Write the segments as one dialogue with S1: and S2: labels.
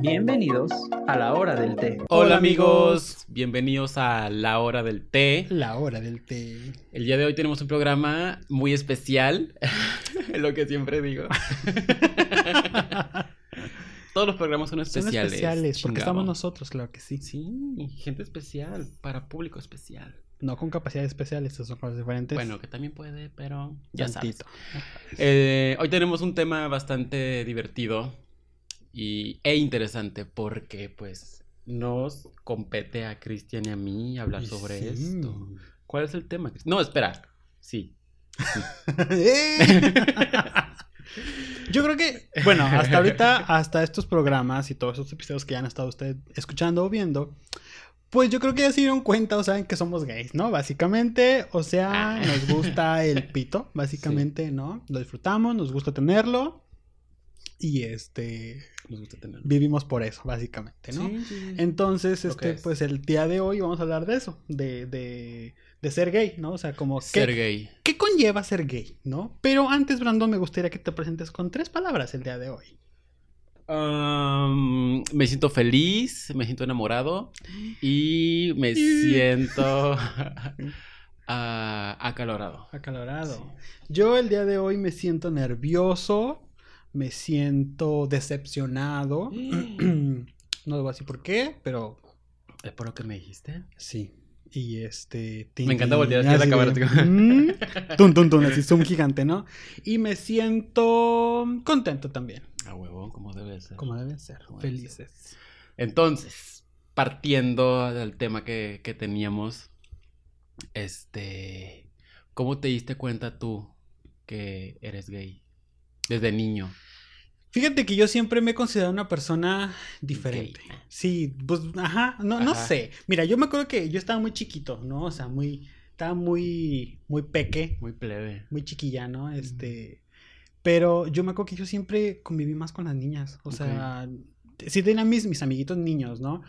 S1: Bienvenidos a la hora del té.
S2: Hola amigos, bienvenidos a la hora del té.
S3: La hora del té.
S2: El día de hoy tenemos un programa muy especial, lo que siempre digo. Todos los programas son
S3: Son
S2: especiales.
S3: especiales, porque
S2: chingado.
S3: estamos nosotros, claro que sí.
S2: Sí, gente especial, para público especial.
S3: No con capacidades especiales, esas son cosas diferentes.
S2: Bueno, que también puede, pero ya sabes.
S3: Tantito.
S2: Eh, hoy tenemos un tema bastante divertido y, e interesante porque pues nos compete a Cristian y a mí hablar sobre
S3: sí.
S2: esto. ¿Cuál es el tema? No, espera. Sí.
S3: ¡Eh! Yo creo que, bueno, hasta ahorita, hasta estos programas y todos estos episodios que ya han estado ustedes escuchando o viendo, pues yo creo que ya se dieron cuenta o saben que somos gays, ¿no? Básicamente, o sea, nos gusta el pito, básicamente, ¿no? Lo disfrutamos, nos gusta tenerlo y este,
S2: Nos gusta tenerlo.
S3: vivimos por eso, básicamente, ¿no?
S2: Sí, sí, sí.
S3: Entonces, este,
S2: es.
S3: pues el día de hoy vamos a hablar de eso, de, de, de ser gay, ¿no? O sea, como
S2: Ser
S3: ¿qué,
S2: gay.
S3: ¿qué conlleva ser gay, ¿no? Pero antes, Brandon, me gustaría que te presentes con tres palabras el día de hoy.
S2: Um, me siento feliz, me siento enamorado y me siento acalorado.
S3: Acalorado. Yo el día de hoy me siento nervioso, me siento decepcionado. no debo así por qué, pero
S2: ¿Es por lo que me dijiste?
S3: sí. Y este...
S2: Me encanta voltear hacia la cámara,
S3: de, Tun, tun, tun, así, zoom gigante, ¿no? Y me siento contento también.
S2: A huevo, como debe ser.
S3: Como deben ser,
S2: Como debe
S3: felices.
S2: Entonces, partiendo del tema que, que teníamos, este, ¿cómo te diste cuenta tú que eres gay? Desde niño.
S3: Fíjate que yo siempre me he considerado una persona diferente. Sí, pues, ajá, no, no sé. Mira, yo me acuerdo que yo estaba muy chiquito, ¿no? O sea, muy, estaba muy, muy peque,
S2: Muy plebe.
S3: muy chiquilla, ¿no? Este, pero yo me acuerdo que yo siempre conviví más con las niñas. O sea, sí tenía mis, mis amiguitos niños, ¿no?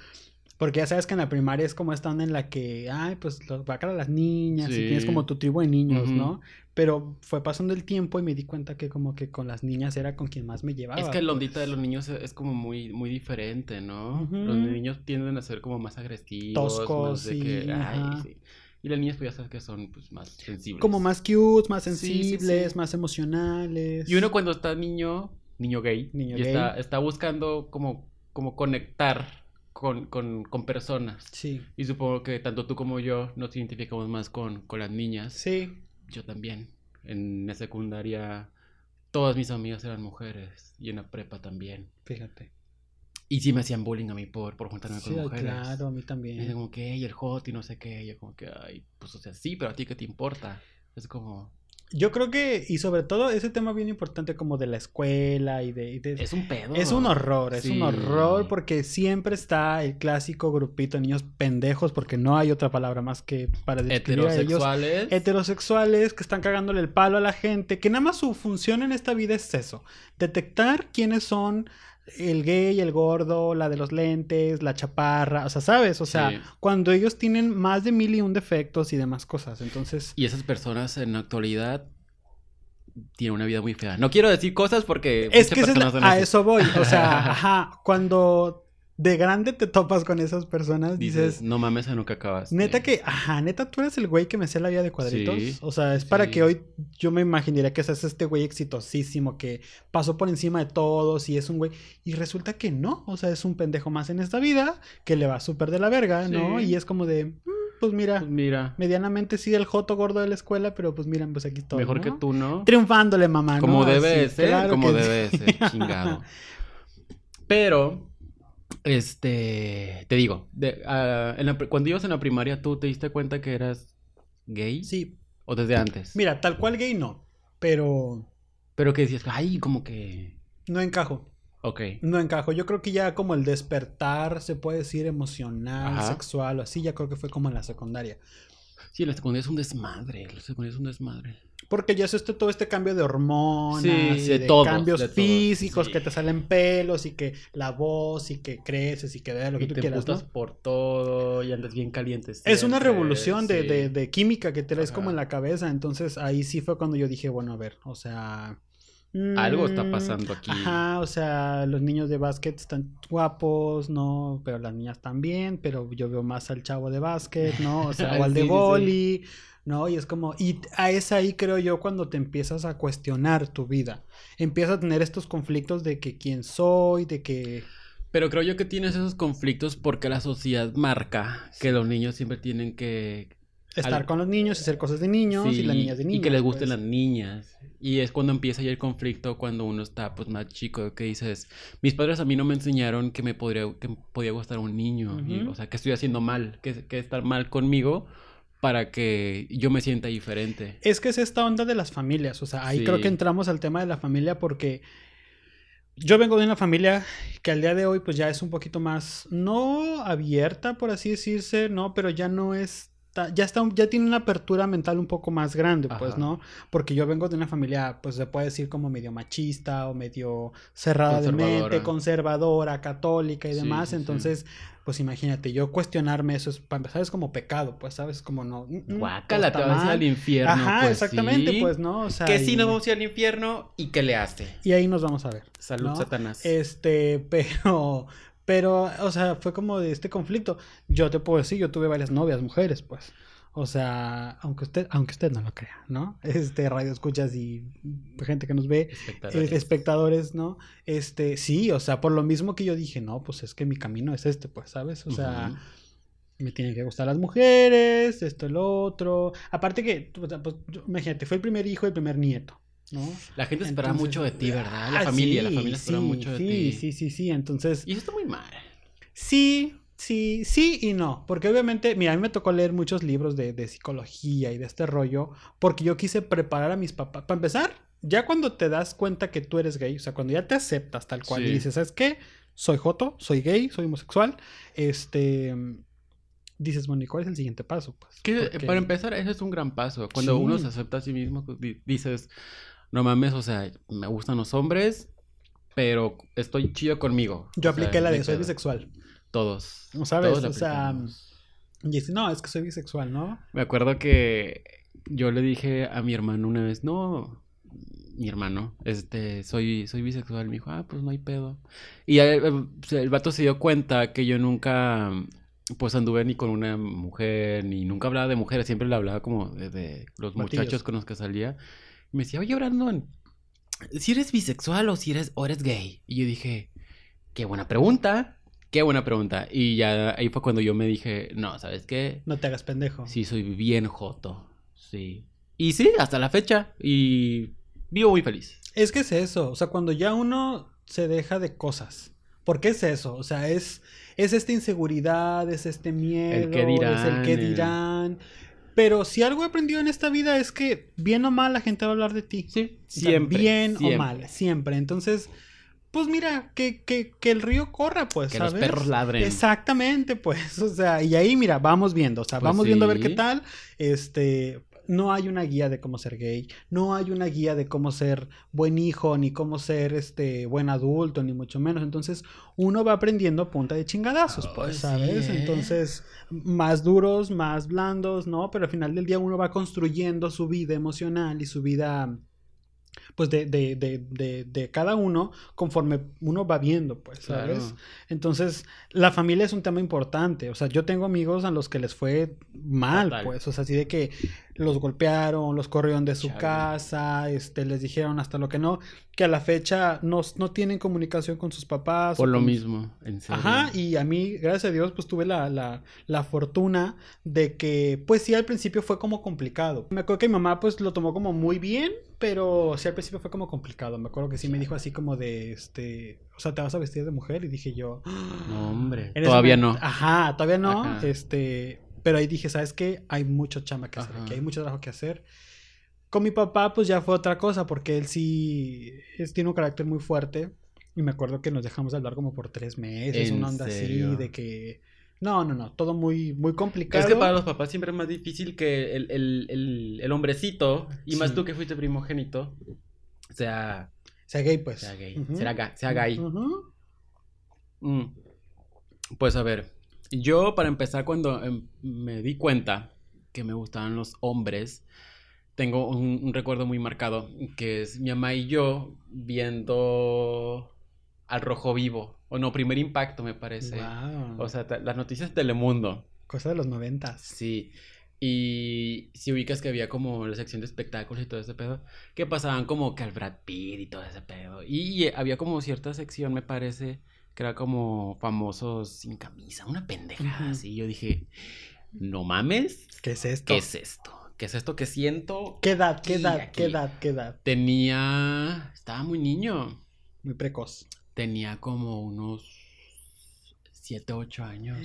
S3: Porque ya sabes que en la primaria es como esta onda en la que, ay, pues los va a las niñas y
S2: Sí.
S3: tienes como tu tribu de niños,
S2: Ujú.
S3: ¿no? Pero fue pasando el tiempo y me di cuenta que como que con las niñas era con quien más me llevaba.
S2: Es que la
S3: pues.
S2: ondita de los niños es es como muy, muy diferente, ¿no?
S3: Ujú.
S2: Los niños tienden a ser como más agresivos.
S3: Toscos,
S2: más de
S3: sí,
S2: que, ay, sí. Y las niñas pues ya sabes que son pues más sensibles.
S3: Como más cute, más
S2: Sí, sí,
S3: sensibles,
S2: sí.
S3: más emocionales.
S2: Y uno cuando está niño, niño gay,
S3: Niño
S2: y
S3: gay.
S2: Está, está buscando como, como conectar con, con, con personas.
S3: Sí,
S2: Y supongo que tanto tú como yo nos identificamos más con, con las niñas.
S3: sí.
S2: Yo también. En la secundaria todas mis amigas eran mujeres y en la prepa también.
S3: Fíjate.
S2: Y sí me hacían bullying a mí por, por juntarme
S3: Sí,
S2: con mujeres.
S3: claro, a mí también.
S2: como que, "Ey, el hot y no sé qué. Y yo como que, ay, pues o sea, sí, pero a ti qué te importa. Es como,
S3: Yo creo que, y sobre todo, ese tema bien importante como de la escuela y de... y de-
S2: es un pedo.
S3: Es un horror, es
S2: Sí.
S3: un horror porque siempre está el clásico grupito de niños pendejos, porque no hay otra palabra más que para describir a ellos.
S2: Heterosexuales.
S3: Heterosexuales que están cagándole el palo a la gente, que nada más su función en esta vida es eso, detectar quiénes son el gay, el gordo, la de los lentes, la chaparra, o sea, ¿sabes? O sea,
S2: Sí.
S3: cuando ellos tienen más de mil y un defectos y demás cosas, entonces...
S2: Y esas personas en la actualidad tienen una vida muy fea. No quiero decir cosas porque
S3: Es que es la- a eso voy, o sea, ajá, cuando de grande te topas con esas personas,
S2: dices,
S3: dices,
S2: no mames, a nunca acabas.
S3: neta que, ajá, neta tú eres el güey que me sé la vida de cuadritos,
S2: Sí,
S3: o sea, es para
S2: sí.
S3: que hoy yo me imaginaría que seas este güey exitosísimo que pasó por encima de todos y es un güey, y resulta que no, o sea, es un pendejo más en esta vida que le va súper de la verga, ¿no? Y es como de, "Mm, pues mira,
S2: Pues mira,
S3: medianamente sí el joto gordo de la escuela, pero pues miren, pues aquí estoy,
S2: mejor
S3: ¿no?
S2: que tú, ¿no?
S3: Triunfándole, mamá, ¿no?
S2: Como debe
S3: Así,
S2: de ser,
S3: claro
S2: como debe ser, chingado. Pero, este, te digo, de- ah, en la pri- cuando ibas en la primaria, ¿tú te diste cuenta que eras gay?
S3: Sí,
S2: ¿O desde antes?
S3: Mira, tal cual gay no, pero
S2: Pero que decías, ay, como que...
S3: no encajo.
S2: Ok.
S3: No encajo. Yo creo que ya como el despertar, se puede decir emocional,
S2: Ajá.
S3: sexual o así, ya creo que fue como en la secundaria.
S2: Sí, la secundaria es un desmadre, la secundaria es un desmadre.
S3: Porque ya es este, todo este cambio de hormonas,
S2: Sí,
S3: y
S2: de
S3: de,
S2: todos,
S3: cambios
S2: de todos,
S3: físicos,
S2: sí.
S3: que te salen pelos y que la voz y que creces y que veas lo que
S2: Y
S3: tú
S2: te
S3: quieras, ¿no?
S2: por todo y andas bien caliente.
S3: Es una revolución de,
S2: sí.
S3: de- de química que te traes como en la cabeza. Entonces ahí sí fue cuando yo dije, bueno, a ver, o sea,
S2: algo está
S3: Mm,
S2: pasando aquí.
S3: Ajá, o sea, los niños de básquet están guapos, ¿no? Pero las niñas también, pero yo veo más al chavo de básquet, ¿no? O sea, o al de
S2: Sí, sí.
S3: ¿No? Y es como, y a es ahí creo yo cuando te empiezas a cuestionar tu vida. Empiezas a tener estos conflictos de que quién soy, de que...
S2: Pero creo yo que tienes esos conflictos porque la sociedad marca que los niños siempre tienen que
S3: Estar
S2: Al-
S3: con los niños y hacer cosas de niños y las niñas de niños.
S2: Y que les gusten
S3: pues.
S2: las niñas. Y es cuando empieza ya el conflicto cuando uno está pues más chico, que dices, mis padres a mí no me enseñaron que me podría, que me podía gustar un niño. y, o sea, que estoy haciendo mal, que, que estar mal conmigo para que yo me sienta diferente.
S3: Es que es esta onda de las familias, o sea, ahí creo que entramos al tema de la familia porque yo vengo de una familia que al día de hoy pues ya es un poquito más, no abierta por así decirse, ¿no? Pero ya no es, ya está, ya tiene una apertura mental un poco más grande, pues,
S2: Ajá.
S3: ¿no? Porque yo vengo de una familia, pues se puede decir como medio machista o medio cerrada de mente,
S2: Conservadora.
S3: católica y demás,
S2: sí, sí.
S3: entonces... Pues imagínate, yo cuestionarme eso es, para empezar, es como pecado, pues, ¿sabes? Como no.
S2: Guácala, te vas a ir
S3: mal.
S2: al infierno.
S3: Ajá,
S2: pues,
S3: exactamente,
S2: sí.
S3: pues, ¿no? O sea,
S2: Que si nos vamos a ir al infierno y qué le hace.
S3: y ahí nos vamos a ver.
S2: Salud,
S3: ¿no?
S2: Satanás.
S3: Este, pero, pero, o sea, fue como de este conflicto. Yo te puedo decir, yo tuve varias novias, mujeres, pues. O sea, aunque usted, aunque usted no lo crea, ¿no? Este, radio escuchas y gente que nos ve, eh,
S2: Espectadores.
S3: ¿no? Este, sí, o sea, por lo mismo que yo dije, no, pues es que mi camino es este, pues, ¿sabes? O sea, me tienen que gustar las mujeres, esto, lo otro. Aparte que, pues, imagínate, fue el primer hijo y el primer nieto, ¿no?
S2: La gente espera
S3: Entonces,
S2: mucho de ti, ¿verdad? La
S3: ah,
S2: familia, la
S3: sí,
S2: familia espera
S3: sí,
S2: mucho de
S3: sí,
S2: ti.
S3: Sí, sí, sí, entonces,
S2: Y eso está muy mal.
S3: sí, sí, sí y no, porque obviamente, mira, a mí me tocó leer muchos libros de, de psicología y de este rollo, porque yo quise preparar a mis papás, para empezar, ya cuando te das cuenta que tú eres gay, o sea, cuando ya te aceptas tal cual y dices, ¿sabes qué? Soy joto, soy gay, soy homosexual, este... Dices, bueno, ¿y cuál es el siguiente paso? Pues,
S2: Que,
S3: Porque-
S2: Para empezar, eso es un gran paso. Cuando
S3: Sí.
S2: uno se acepta a sí mismo, pues, di- dices, no mames, o sea, me gustan los hombres, pero estoy chido conmigo.
S3: Yo
S2: O sea,
S3: apliqué la de soy bisexual.
S2: Todos.
S3: ¿No sabes?
S2: todos
S3: O sea. Y dice, no, es que soy bisexual, ¿no?
S2: Me acuerdo que yo le dije a mi hermano una vez, no, mi hermano, este, soy, soy bisexual. Me dijo, ah, pues no hay pedo. Y ya, eh, pues, el vato se dio cuenta que yo nunca, pues anduve ni con una mujer, ni nunca hablaba de mujeres, siempre le hablaba como de, de los muchachos con los que salía. Y me decía, oye, Brandon, si eres bisexual o si eres, o eres gay. Y yo dije, qué buena pregunta. Qué buena pregunta. Y ya ahí fue cuando yo me dije, no, ¿sabes qué?
S3: No te hagas pendejo.
S2: Sí, soy bien joto. Sí. Y sí, hasta la fecha. Y vivo muy feliz.
S3: Es que es eso, o sea, cuando ya uno se deja de cosas. ¿Por qué es eso? O sea, es, es esta inseguridad, es este miedo,
S2: qué dirán,
S3: es el que
S2: el-
S3: dirán. Pero si algo he aprendido en esta vida es que bien o mal la gente va a hablar de ti.
S2: Sí,
S3: O sea,
S2: siempre.
S3: bien
S2: siempre.
S3: o mal, siempre. Entonces, pues mira, que, que, que el río corra, pues,
S2: Que
S3: ¿sabes?
S2: los perros ladren.
S3: Exactamente, pues, o sea, y ahí mira, vamos viendo, o sea,
S2: Pues
S3: vamos viendo a ver qué tal. Este, no hay una guía de cómo ser gay, no hay una guía de cómo ser buen hijo, ni cómo ser este buen adulto, ni mucho menos. Entonces, uno va aprendiendo a punta de chingadazos, pues,
S2: sí,
S3: ¿sabes?
S2: ¿eh?
S3: Entonces, más duros, más blandos, ¿no? Pero al final del día uno va construyendo su vida emocional y su vida pues de, de, de, de, de cada uno conforme uno va viendo, pues, ¿sabes?
S2: Claro.
S3: Entonces, la familia es un tema importante. O sea, yo tengo amigos a los que les fue mal,
S2: Total.
S3: pues. O sea, así de que los golpearon, los corrieron de su
S2: Chale.
S3: casa, este, les dijeron hasta lo que no, que a la fecha no, no tienen comunicación con sus papás.
S2: Por
S3: o
S2: lo
S3: con-
S2: mismo, en serio.
S3: Ajá, y a mí, gracias a Dios, pues tuve la, la, la fortuna de que, pues sí, al principio fue como complicado. Me acuerdo que mi mamá, pues lo tomó como muy bien, pero sí, al principio fue como complicado. Me acuerdo que sí me dijo así como de, este, o sea, te vas a vestir de mujer, y dije yo,
S2: No, hombre. Todavía
S3: momento-
S2: no.
S3: Ajá, todavía no,
S2: Ajá.
S3: este, pero ahí dije, ¿sabes qué? Hay mucho chamba que hacer
S2: Ajá.
S3: aquí, hay mucho trabajo que hacer. Con mi papá, pues ya fue otra cosa, porque él sí es- tiene un carácter muy fuerte. Y me acuerdo que nos dejamos de hablar como por tres meses,
S2: ¿En
S3: una onda
S2: serio?
S3: así, de que... No, no, no, todo muy, muy complicado.
S2: Es que para los papás siempre es más difícil que el, el, el, el hombrecito, y más tú que fuiste primogénito, sea,
S3: Sea gay, pues.
S2: sea gay.
S3: Ujú.
S2: Será ga- sea gay. Mm. Pues a ver, yo para empezar cuando em, me di cuenta que me gustaban los hombres, tengo un, un recuerdo muy marcado, que es mi mamá y yo viendo al rojo vivo. O no, primer impacto, me parece.
S3: Wow.
S2: O sea, las noticias de Telemundo.
S3: Cosa de los noventas.
S2: Sí. Y si ubicas que había como la sección de espectáculos y todo ese pedo, que pasaban como que al Brad Pitt y todo ese pedo. Y, eh, había como cierta sección, me parece, que era como famosos sin camisa, una pendejada
S3: Ujú.
S2: así. Yo dije, no mames,
S3: ¿Qué es esto?
S2: ¿qué es esto? ¿Qué es esto que siento?
S3: ¿Qué edad? ¿Qué edad?
S2: aquí.
S3: ¿Qué edad? ¿Qué edad?
S2: Tenía, estaba muy niño,
S3: Muy precoz.
S2: tenía como unos 7, 8 años.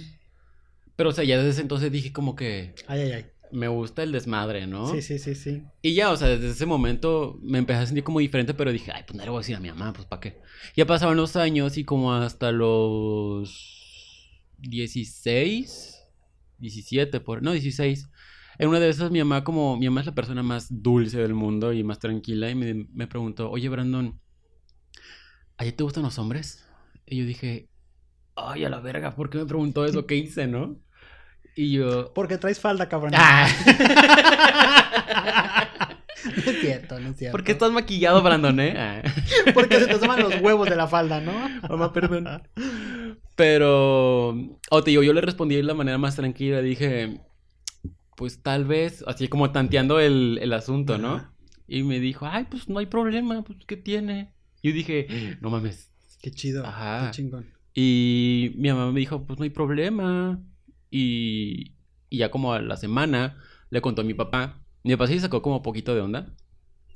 S2: Pero, o sea, ya desde ese entonces dije como que
S3: Ay, ay, ay.
S2: Me gusta el desmadre, ¿no?
S3: Sí, sí, sí, sí.
S2: Y ya, o sea, desde ese momento me empecé a sentir como diferente, pero dije, ay, pues no le voy a decir a mi mamá, pues ¿para qué? Ya pasaban los años y como hasta los 16, 17, por... no, 16. En una de esas mi mamá como, mi mamá es la persona más dulce del mundo y más tranquila y me, me preguntó, oye Brandon, ¿a ti te gustan los hombres? Y yo dije, ay, a la verga, ¿por qué me preguntó eso? ¿Qué hice, no? Y yo...
S3: Porque traes falda, cabrón.
S2: "Ah".
S3: no es cierto, no es cierto.
S2: ¿Por qué estás maquillado, Brandon, eh? Ah.
S3: Porque se te toman los huevos de la falda, ¿no?
S2: Mamá, perdón. Pero, o te digo, yo le respondí de la manera más tranquila. Dije, pues tal vez, así como tanteando el, el asunto, ¿no? Y me dijo, ay, pues no hay problema, pues ¿qué tiene? Y yo dije, no mames.
S3: Qué chido.
S2: Ajá.
S3: Qué chingón.
S2: Y mi mamá me dijo, pues no hay problema. Y, y ya como a la semana le contó a mi papá. Mi papá sí sacó como poquito de onda.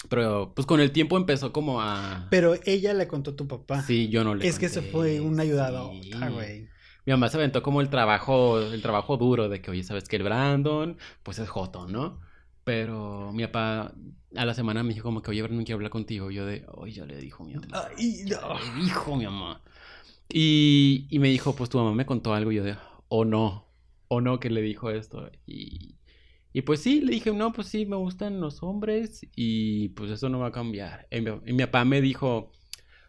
S2: Pero pues con el tiempo empezó como a...
S3: Pero ella le contó a tu papá.
S2: Sí, yo no le
S3: es que se fue una ayudada.
S2: sí.
S3: güey.
S2: Mi mamá se aventó como el trabajo, el trabajo duro de que, oye, sabes que el Brandon, pues es Joto, ¿no? Pero mi papá a la semana me dijo como que, oye, Brandon, quiero hablar contigo. Yo de, oye, ya le dijo mi mamá.
S3: Ay, no.
S2: Le dijo mi mamá. Y, y me dijo, pues tu mamá me contó algo. Y yo de, o no, o no que le dijo esto. Y, y pues sí, le dije, no, pues sí, me gustan los hombres y pues eso no va a cambiar. Y mi, y mi papá me dijo,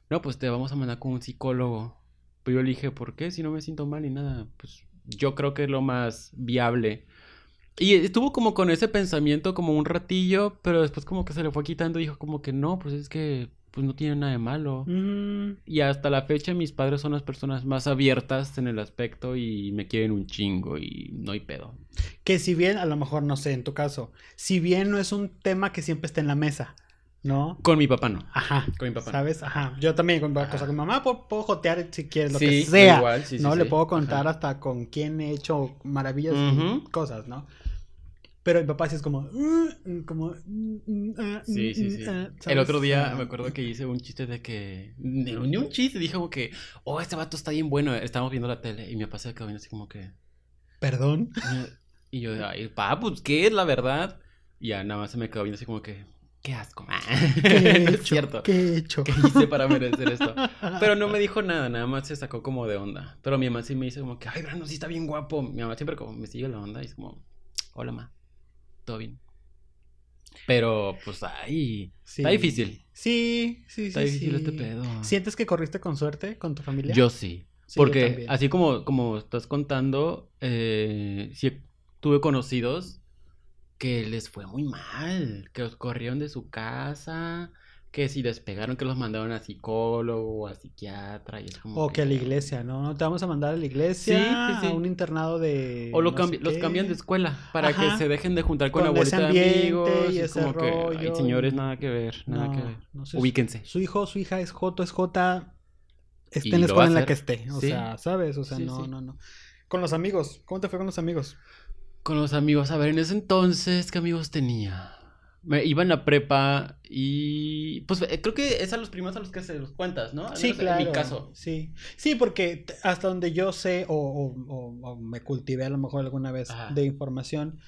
S2: no, pues te vamos a mandar con un psicólogo. Pero yo le dije, ¿por qué? Si no me siento mal y nada. Pues yo creo que es lo más viable. Y estuvo como con ese pensamiento como un ratillo, pero después como que se le fue quitando y dijo como que no, pues es que pues no tiene nada de malo.
S3: Mm,
S2: Y hasta la fecha mis padres son las personas más abiertas en el aspecto y me quieren un chingo y no hay pedo.
S3: que si bien, a lo mejor, no sé, en tu caso, si bien no es un tema que siempre está en la mesa, ¿no?
S2: Con mi papá no.
S3: Ajá.
S2: Con mi papá.
S3: ¿Sabes? Ajá. Yo también con
S2: Ajá.
S3: cosas con mamá puedo, puedo jotear si quieres lo
S2: Sí,
S3: que sea.
S2: igual, sí, sí,
S3: ¿No? Le puedo contar
S2: Ajá.
S3: hasta con quién he hecho maravillas y cosas, ¿no? Pero mi papá sí es como. "Mm", como. "Mm, mm, ah,
S2: Sí, sí, sí.
S3: ah",
S2: El otro día me acuerdo que hice un chiste de que. Ni un chiste, dije como que. Oh, este vato está bien bueno. Estábamos viendo la tele y mi papá se quedó viendo así como que.
S3: Perdón.
S2: Y yo, ay, pa, pues, ¿qué es la verdad? Y ya nada más se me quedó viendo así como que. Qué asco.
S3: ¿Qué he
S2: no es
S3: hecho?
S2: cierto.
S3: ¿Qué he hecho?
S2: ¿Qué hice para merecer esto? Pero no me dijo nada, nada más se sacó como de onda. Pero mi mamá sí me dice como que, ay, Brando, sí está bien guapo. Mi mamá siempre como me sigue la onda y es como, hola, ma, todo bien. Pero, pues, ay,
S3: Sí.
S2: está difícil.
S3: Sí, sí, sí.
S2: Está difícil
S3: sí.
S2: este pedo.
S3: ¿Sientes que corriste con suerte con tu familia?
S2: Yo sí. Porque así como, como estás contando, eh, sí tuve conocidos que les fue muy mal, que los corrieron de su casa, que si despegaron, que los mandaron a psicólogo, a psiquiatra. Y es como
S3: O que a la iglesia, ¿no? No te vamos a mandar a la iglesia,
S2: Sí, sí, sí.
S3: a un internado de...
S2: O lo
S3: no
S2: cambi- los cambian de escuela para
S3: Ajá.
S2: que se dejen de juntar con,
S3: Con
S2: la bolita de amigos.
S3: y
S2: es
S3: ese
S2: como que, ay, señores,
S3: y-
S2: nada que ver, nada
S3: No,
S2: que ver.
S3: no sé,
S2: Ubíquense.
S3: Su hijo, su hija es Joto, es Jota, esté en la escuela en la que esté. O sea, ¿sabes? O sea, no, no, no. Con los amigos, ¿cómo te fue con los amigos?
S2: Con los amigos, a ver, en ese entonces, ¿qué amigos tenía? Me iba en la prepa y pues eh, creo que es a los primeros a los que se los cuentas, ¿no? Al
S3: Sí, claro.
S2: En mi caso.
S3: Sí, sí, porque hasta donde yo sé o, o- o- o me cultivé a lo mejor alguna vez
S2: Ajá.
S3: de información,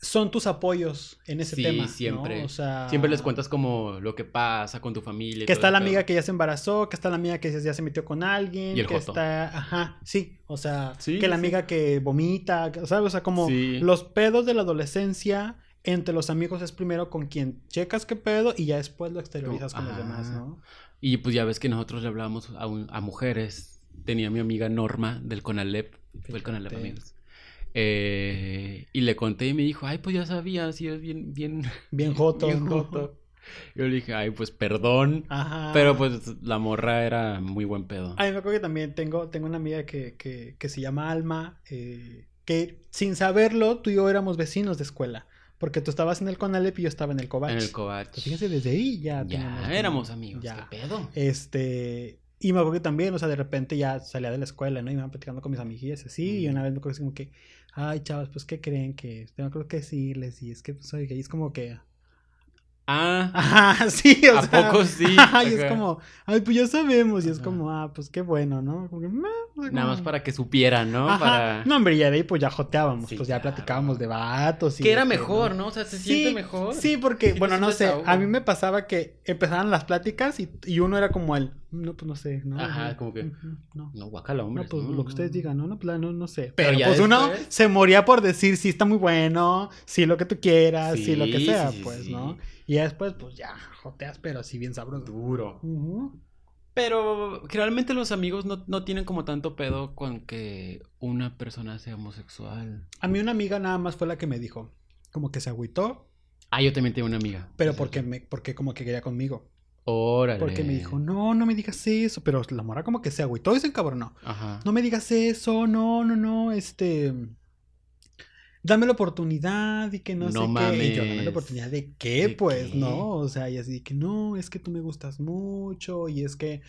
S3: son tus apoyos en ese
S2: Sí,
S3: tema. ¿no?
S2: siempre.
S3: O sea,
S2: Siempre les cuentas como lo que pasa con tu familia. y
S3: Que
S2: todo
S3: está la amiga que ya se embarazó, que está la amiga que ya se metió con alguien,
S2: Y el
S3: que
S2: joto.
S3: está, ajá, sí, o sea,
S2: Sí,
S3: que la
S2: sí.
S3: amiga que vomita, ¿sabes? O sea, como
S2: Sí.
S3: los pedos de la adolescencia entre los amigos es primero con quien checas qué pedo y ya después lo exteriorizas con los
S2: Ah.
S3: demás, ¿no?
S2: Y pues ya ves que nosotros le hablábamos a, un- a mujeres. Tenía mi amiga Norma del Conalep. Fue el Conalep, amigos. Eh, y le conté y me dijo, ay, pues ya sabía, si es bien, bien,
S3: Bien joto,
S2: bien joto. Yo le dije, ay, pues perdón.
S3: Ajá.
S2: Pero pues la morra era muy buen pedo.
S3: A mí me acuerdo que también tengo, tengo una amiga que, que, que se llama Alma, eh, que sin saberlo, tú y yo éramos vecinos de escuela. Porque tú estabas en el Conalep y yo estaba en el Covach.
S2: En el Covach.
S3: Fíjense, desde ahí ya
S2: Ya,
S3: teníamos
S2: éramos amigos.
S3: Ya.
S2: ¿Qué pedo?
S3: Este, y me acuerdo que también, o sea, de repente ya salía de la escuela, ¿no? Y me iban platicando con mis amiguillas así, y una vez me acuerdo así como que, ay, chavos, pues, ¿qué creen que? Tengo creo que decirles, y es que pues, soy gay, es como que,
S2: Ah,
S3: ajá, sí, o
S2: ¿A
S3: sea,
S2: poco sí?
S3: ajá, y es como, ay, pues ya sabemos, y es
S2: Ajá.
S3: como, ah, pues qué bueno, ¿no? Como que,
S2: nada más para que supieran, ¿no?
S3: Ajá.
S2: Para...
S3: No, hombre, y de ahí pues ya joteábamos,
S2: Sí,
S3: pues ya
S2: claro.
S3: platicábamos de vatos y
S2: que era
S3: de
S2: mejor, ¿no? O sea, se siente mejor.
S3: Sí, porque, bueno, no sé, a mí me pasaba que empezaban las pláticas y, y uno era como el, no, pues no sé, ¿no?
S2: Ajá,
S3: Ujú,
S2: como que-
S3: No,
S2: No, guacala, hombre.
S3: no, pues lo que ustedes digan, no, no, pues, no, no sé.
S2: Pero
S3: Pero,
S2: ya
S3: pues uno se moría por decir sí está muy bueno, sí lo que tú quieras, sí, lo que sea,
S2: sí,
S3: pues. ¿no? Y ya después, pues ya, joteas, pero así bien sabroso.
S2: Duro. Pero generalmente los amigos no, no tienen como tanto pedo con que una persona sea homosexual.
S3: A mí una amiga nada más fue la que me dijo, como que se agüitó,
S2: Ah, yo también tengo una amiga.
S3: pero
S2: Sí,
S3: porque
S2: sí.
S3: me, porque como que quería conmigo.
S2: Órale.
S3: Porque me dijo, no, no me digas eso. Pero la mora como que se agüitó y se encabronó.
S2: Ajá.
S3: No me digas eso, no, no, no, este. Dame la oportunidad y que no,
S2: No
S3: sé qué. Y yo, dame
S2: mames.
S3: la oportunidad de qué,
S2: ¿De
S3: pues,
S2: qué?
S3: ¿no? O sea, y así que no, es que tú me gustas mucho y es que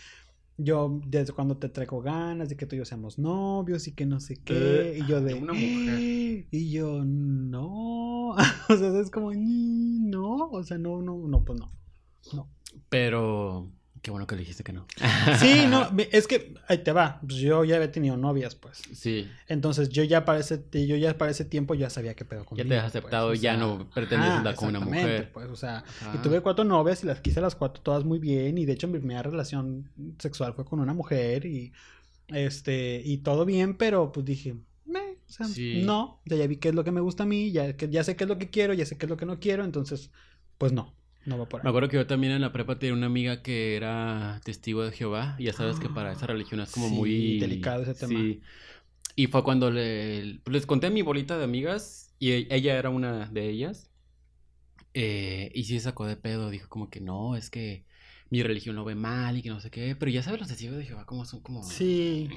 S3: yo desde cuando te traigo ganas de que tú y yo seamos novios y que no sé qué.
S2: Eh,
S3: y yo de.
S2: una mujer.
S3: Y yo, no. o sea, es como, "Ni, no. O sea, no, no, no, pues no.
S2: Pero qué bueno que le dijiste que no.
S3: Sí, no, me- es que ahí te va. Pues yo ya había tenido novias, pues.
S2: Sí.
S3: Entonces yo ya para ese, yo ya para ese tiempo ya sabía qué pedo
S2: Ya
S3: conmigo.
S2: te has aceptado, ya no pretendes andar con una mujer.
S3: Pues, o sea,
S2: Ajá.
S3: y tuve cuatro novias y las quise las cuatro todas muy bien. Y de hecho mi primera relación sexual fue con una mujer y este, y todo bien, pero pues dije, "Meh", o sea,
S2: Sí.
S3: no, ya, ya vi qué es lo que me gusta a mí, ya, ya sé qué es lo que quiero, ya sé qué es lo que no quiero, entonces, pues no, no va por
S2: Me acuerdo que yo también en la prepa tenía una amiga que era testigo de Jehová. Y ya sabes que para esa religión es como
S3: Ah, Sí,
S2: muy...
S3: delicado ese tema.
S2: Sí. Y fue cuando le- les conté a mi bolita de amigas y e- ella era una de ellas. Eh, y sí sacó de pedo. Dijo como que no, es que mi religión lo ve mal y que no sé qué. Pero ya sabes los testigos de Jehová como son como...
S3: Sí.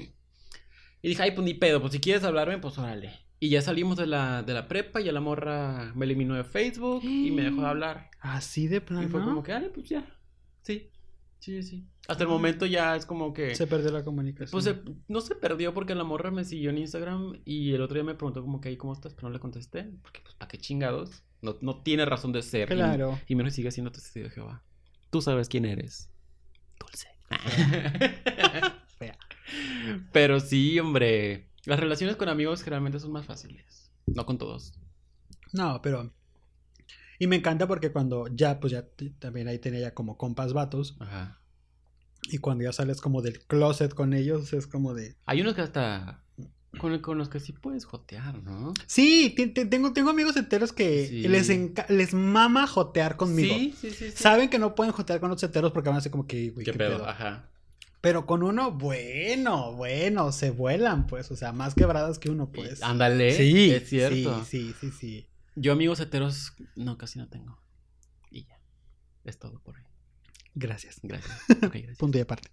S2: Y dije, ay, pues ni pedo, pues si quieres hablarme, pues órale. Y ya salimos de la, de la prepa y a la morra me eliminó de Facebook y me dejó de hablar.
S3: Así de
S2: Y
S3: plano.
S2: fue como que, dale, pues ya. Sí, sí, sí. Hasta el
S3: Ah.
S2: momento ya es como que...
S3: Se perdió la comunicación.
S2: Pues se- no se perdió porque la morra me siguió en Instagram y el otro día me preguntó como que, "Ay, ¿cómo estás? Pero no le contesté. Porque, pues, ¿para qué chingados? No, no tiene razón de ser. Y-
S3: Claro.
S2: Y, menos sigue siendo testigo de Jehová. Tú sabes quién eres. Dulce.
S3: Fea.
S2: Pero sí, hombre. Las relaciones con amigos generalmente son más fáciles. No con todos.
S3: No, pero. Y me encanta porque cuando ya, pues ya también ahí tenía ya como compas vatos.
S2: Ajá.
S3: Y cuando ya sales como del closet con ellos, es como de.
S2: Hay unos que hasta... Con, con los que sí puedes jotear, ¿no?
S3: Sí, tengo, tengo amigos heteros que
S2: Sí.
S3: les, enca- les mama jotear conmigo.
S2: Sí, sí, sí. sí.
S3: Saben que no pueden jotear con otros heteros porque van a ser como que, güey,
S2: ¿Qué, pedo? Ajá.
S3: Pero con uno, bueno, bueno, se vuelan, pues. O sea, más quebradas que uno, pues.
S2: Ándale.
S3: sí,
S2: Es cierto.
S3: Sí, sí, sí, sí.
S2: Yo amigos heteros no, casi no tengo. Y ya. Es todo por hoy.
S3: Gracias.
S2: Gracias. Ok, gracias.
S3: Punto y aparte.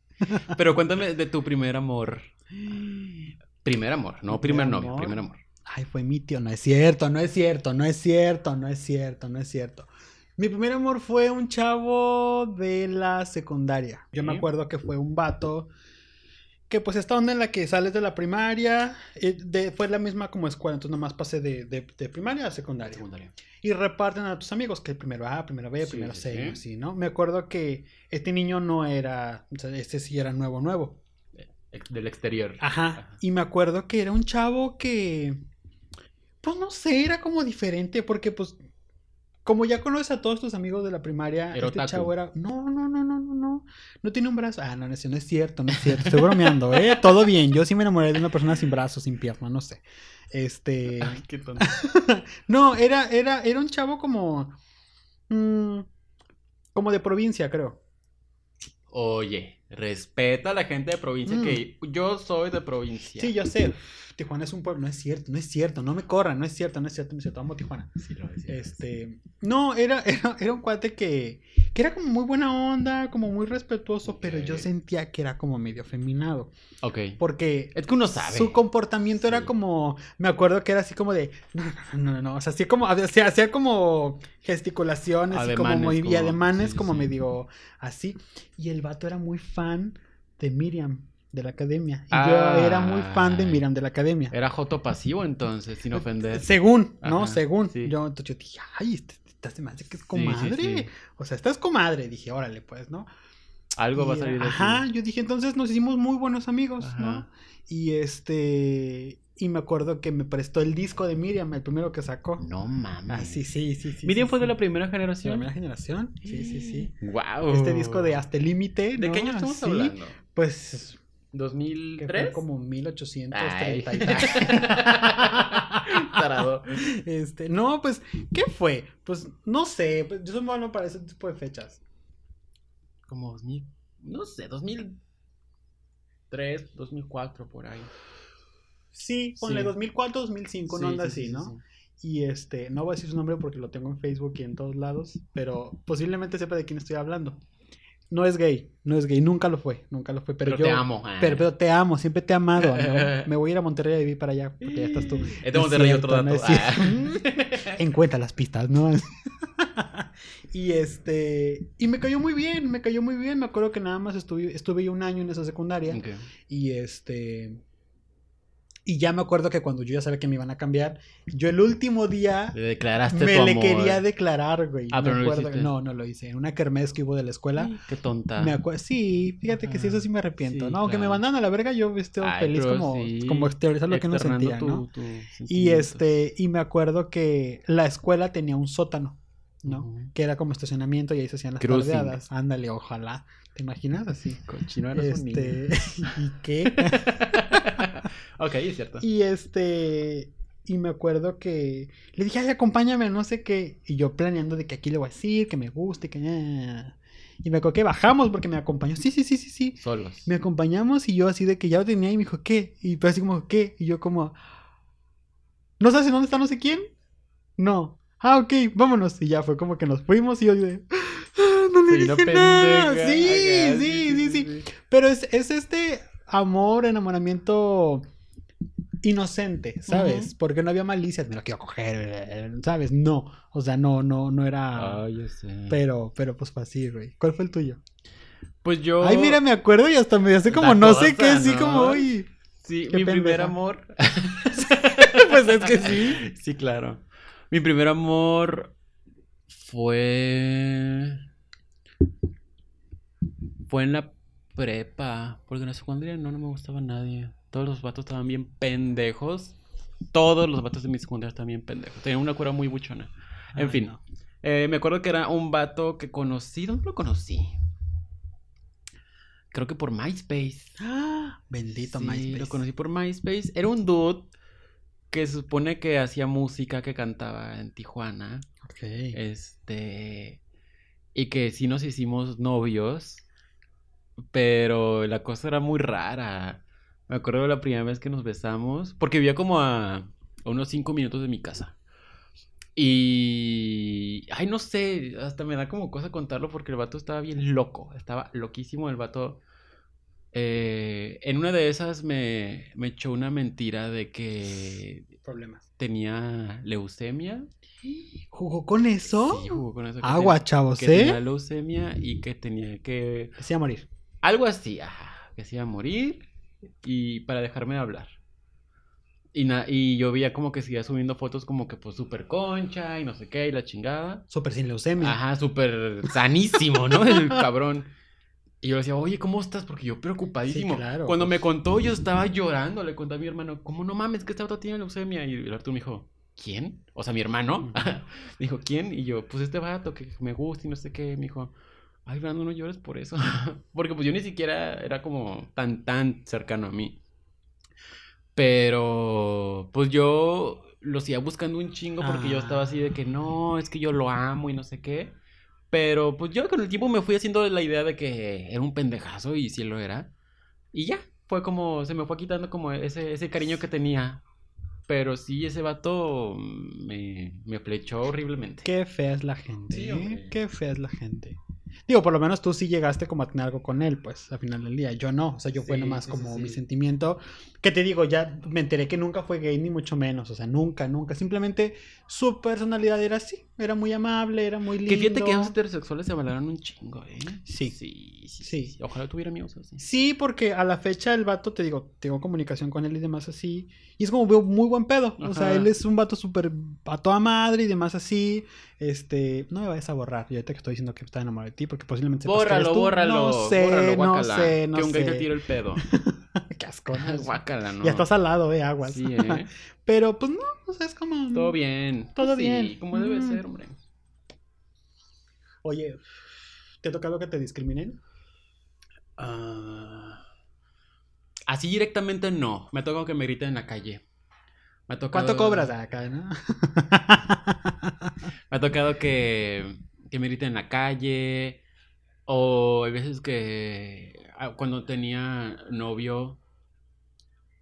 S2: Pero cuéntame de tu primer amor. Primer amor, no primer,
S3: Primer
S2: novio, primer amor.
S3: Ay, fue mi tío. No es cierto, no es cierto, no es cierto, no es cierto, no es cierto. Mi primer amor fue un chavo de la secundaria. Yo me acuerdo que fue un vato que pues esta onda en la que sales de la primaria, eh, de- fue la misma como escuela, entonces nomás pasé de, de- de primaria a secundaria.
S2: Secundaria.
S3: Y reparten a tus amigos, que el primero A, primero B,
S2: Sí,
S3: primero C,
S2: sí.
S3: así, ¿no? Me acuerdo que este niño no era, o sea, este sí era nuevo, nuevo.
S2: Del exterior.
S3: Ajá. Y me acuerdo que era un chavo que, pues no sé, era como diferente, porque pues, como ya conoces a todos tus amigos de la primaria,
S2: Era
S3: este chavo era, no, no, no, no, no, no, no tiene un brazo. Ah, no, no, no es cierto, no es cierto, estoy bromeando, ¿eh? Todo bien, yo sí me enamoré de una persona sin brazo, sin pierna, no sé. Este,
S2: Ay, qué tonto.
S3: no, era, era, era un chavo como, mm, como de provincia, creo.
S2: Oye. Respeta a la gente de provincia
S3: Mm.
S2: que yo soy de provincia.
S3: Sí, yo sé. Tijuana es un pueblo. No es cierto, no es cierto. No me corran, no es cierto, no es cierto, no es cierto. Amo Tijuana.
S2: Sí, lo decía.
S3: Este. No, era, era, era un cuate que, que era como muy buena onda, como muy respetuoso, pero yo sentía que era como medio afeminado.
S2: Ok.
S3: Porque
S2: Es que uno sabe.
S3: su comportamiento era como. Me acuerdo que era así como de. No, no, no, no, no. O sea, hacía como, hacía, hacía como gesticulaciones y como
S2: Ademanes,
S3: muy. Y
S2: como-
S3: ademanes
S2: sí,
S3: como medio así. Y el vato era muy fan de Miriam, de la academia. Y
S2: Ah.
S3: yo era muy fan de
S2: Ay.
S3: Miriam, de la academia.
S2: Era joto pasivo entonces, sin ofender.
S3: Según, ¿no?
S2: Ajá,
S3: Según.
S2: sí.
S3: Yo, entonces yo dije, ay, se me hace que es
S2: Sí, sí,
S3: comadre.
S2: sí.
S3: O sea, esta es comadre. Dije, órale, pues, ¿no?
S2: Algo va a salir de
S3: Ajá,
S2: aquí.
S3: yo dije, entonces nos hicimos muy buenos amigos, ¿no? Y este. Y me acuerdo que me prestó el disco de Miriam, el primero que sacó.
S2: No mames.
S3: Ah, sí, sí, sí. sí
S2: Miriam
S3: sí,
S2: fue de
S3: sí.
S2: la primera
S3: ¿De la
S2: generación.
S3: primera generación. Sí, sí, sí.
S2: Wow.
S3: Este disco de Hasta el Límite.
S2: ¿De qué año estamos
S3: Así,
S2: hablando?
S3: Pues. Que fue
S2: ¿2003?
S3: como 1830
S2: Ay.
S3: y tal.
S2: Tarado.
S3: Este, no, pues, ¿qué fue? Pues, no sé, pues, yo soy bueno para ese tipo de fechas.
S2: Como 2000, no sé, 2003, 2004, por ahí.
S3: Sí, ponle
S2: Sí.
S3: 2004, 2005,
S2: Sí,
S3: no anda
S2: sí,
S3: así,
S2: sí,
S3: ¿no?
S2: sí, sí.
S3: Y este, no voy a decir su nombre porque lo tengo en Facebook y en todos lados, pero posiblemente sepa de quién estoy hablando. No es gay, no es gay, nunca lo fue, nunca lo fue, pero,
S2: Pero,
S3: yo...
S2: te amo. ah.
S3: Pero, pero te amo, siempre te he amado. ¿no? Me voy a ir a Monterrey a vivir para allá, porque ya estás tú.
S2: Es de
S3: No
S2: Monterrey
S3: cierto,
S2: otro
S3: no
S2: dato.
S3: es cierto. Encuentra las pistas, ¿no? y este, y me cayó muy bien, me cayó muy bien. Me acuerdo que nada más estuve, estuve yo un año en esa secundaria.
S2: Ah.
S3: Y este. Y ya me acuerdo que cuando yo ya sabía que me iban a cambiar, yo el último día
S2: Le declaraste
S3: me
S2: tu
S3: le
S2: amor.
S3: quería declarar, güey.
S2: Ah,
S3: me
S2: pero no lo
S3: acuerdo-
S2: hiciste.
S3: no, no lo hice. En una kermés que hubo de la escuela.
S2: Qué tonta.
S3: Me sí, fíjate que sí, eso sí me arrepiento.
S2: Sí,
S3: no, aunque me
S2: claro.
S3: mandan a la verga, yo estoy
S2: Ay,
S3: feliz como,
S2: sí,
S3: como exteriorizar lo que
S2: externando
S3: sentía,
S2: tu-
S3: ¿no? Y este, y me acuerdo que la escuela tenía un sótano, ¿no? Que era como estacionamiento y ahí se hacían las
S2: Cruising.
S3: tardeadas. Ándale, ojalá. ¿Te imaginas así?
S2: Cochino eres un niño.
S3: Este, ¿y qué?
S2: ok, es cierto.
S3: Y este, y me acuerdo que le dije, ay, acompáñame, no sé qué. Y yo planeando de que aquí le voy a decir, que me guste, que... Y me acuerdo que bajamos porque me acompañó. Sí, sí, sí, sí, sí.
S2: Solos.
S3: Me acompañamos y yo así de que ya lo tenía y me dijo, ¿qué? Y pues así como, ¿qué? Y yo como, ¿no sabes en dónde está no sé quién? No. Ah, ok, vámonos. Y ya fue como que nos fuimos y yo de, "Ah, no le dije nada".
S2: pendeja.
S3: Sí, sí, sí, sí. Pero es, es este amor, enamoramiento inocente, ¿sabes? Porque no había malicias, me lo quiero coger, eh, ¿sabes? No, o sea, no, no, no era...
S2: Ay, yo sé.
S3: Pero, pero pues fue así, güey. ¿Cuál fue el tuyo?
S2: Pues yo.
S3: Ay, mira, me acuerdo y hasta me hace como no sé qué, así
S2: ¿no?
S3: como, uy.
S2: Sí, mi primer amor.
S3: pues es que sí.
S2: Sí, claro. Mi primer amor fue. Fue en la prepa. Porque en la secundaria no, no me gustaba nadie. Todos los vatos estaban bien pendejos. Todos los vatos de mi secundaria estaban bien pendejos. Tenían una cura muy buchona. En
S3: Ay,
S2: fin.
S3: no.
S2: Eh, me acuerdo que era un vato que conocí. ¿Dónde lo conocí? Creo que por MySpace.
S3: Ah, bendito
S2: Sí,
S3: MySpace.
S2: Lo conocí por MySpace. Era un dude que se supone que hacía música, que cantaba en Tijuana. Este. Y que sí nos hicimos novios. Pero la cosa era muy rara. Me acuerdo de la primera vez que nos besamos. Porque vivía como a, a unos cinco minutos de mi casa. Y. Ay, no sé. Hasta me da como cosa contarlo porque el vato estaba bien loco. Estaba loquísimo el vato. Eh, en una de esas me, me echó una mentira de que
S3: Problemas.
S2: tenía leucemia.
S3: ¿Jugó con eso?
S2: Sí, jugó con eso. que
S3: Agua,
S2: tenía-
S3: chavos,
S2: que tenía
S3: ¿eh?
S2: leucemia y que tenía que...
S3: Se iba a morir.
S2: Algo así, ajá, que se iba a morir y para dejarme de hablar. Y, na- y yo veía como que seguía subiendo fotos como que pues súper concha y no sé qué y la chingada.
S3: Súper sin leucemia.
S2: Ajá, súper sanísimo, ¿no? El cabrón. Y yo le decía, oye, ¿cómo estás? Porque yo preocupadísimo.
S3: Sí, claro,
S2: Cuando
S3: pues.
S2: me contó, yo estaba llorando. Le conté a mi hermano, ¿cómo no mames que este vato tiene leucemia? Y el Arturo me dijo, ¿quién? O sea, mi hermano. Dijo, ¿quién? Y yo, pues este vato que me gusta y no sé qué. Me dijo, ay, Brando, no llores por eso. Porque pues yo ni siquiera era como tan, tan cercano a mí. Pero, pues yo lo seguía buscando un chingo porque yo estaba así de que no, es que yo lo amo y no sé qué. Pero pues yo con el tiempo me fui haciendo la idea de que era un pendejazo y sí lo era. Y ya, fue como, se me fue quitando como ese, ese cariño que tenía. Pero sí, ese vato me, me flechó horriblemente.
S3: Qué fea es la gente.
S2: Sí,
S3: ¿eh? Qué fea es la gente. Digo, por lo menos tú sí llegaste como a tener algo con él, pues, al final del día. Yo no. O sea, yo fue nomás
S2: sí,
S3: como
S2: sí,
S3: mi sentimiento. Que te digo, ya me enteré que nunca fue gay, ni mucho menos. O sea, nunca, nunca. Simplemente su personalidad era así. Era muy amable, era muy lindo.
S2: Que fíjate que esos heterosexuales se valoraron un chingo, ¿eh?
S3: Sí.
S2: Sí, sí,
S3: Sí.
S2: sí. Ojalá tuviera amigos así.
S3: Sí, porque a la fecha el vato, te digo, tengo comunicación con él y demás así. Y es como veo muy buen pedo. O sea, él es un vato súper a toda madre y demás así. Este, no me vayas a borrar. Y ahorita que estoy diciendo que está enamorado de ti, porque posiblemente sepas que eres
S2: Bórralo,
S3: tú.
S2: bórralo.
S3: No sé,
S2: bórralo,
S3: no sé, no
S2: Que un gay te
S3: sé.
S2: tire el pedo.
S3: Qué asco. ¿no?
S2: Guácala, ¿no?
S3: Ya estás al lado, eh, aguas.
S2: Sí, ¿eh?
S3: Pero pues no, o sea, es como.
S2: Todo bien.
S3: Todo
S2: Sí,
S3: bien.
S2: como debe
S3: Mm.
S2: ser, hombre.
S3: Oye, ¿te ha tocado que te discriminen?
S2: Ah, así directamente no. Me ha tocado que me griten en la calle. Me ha tocado...
S3: ¿Cuánto cobras acá, no?
S2: Me ha tocado que, que me griten en la calle. O hay veces que ah, cuando tenía novio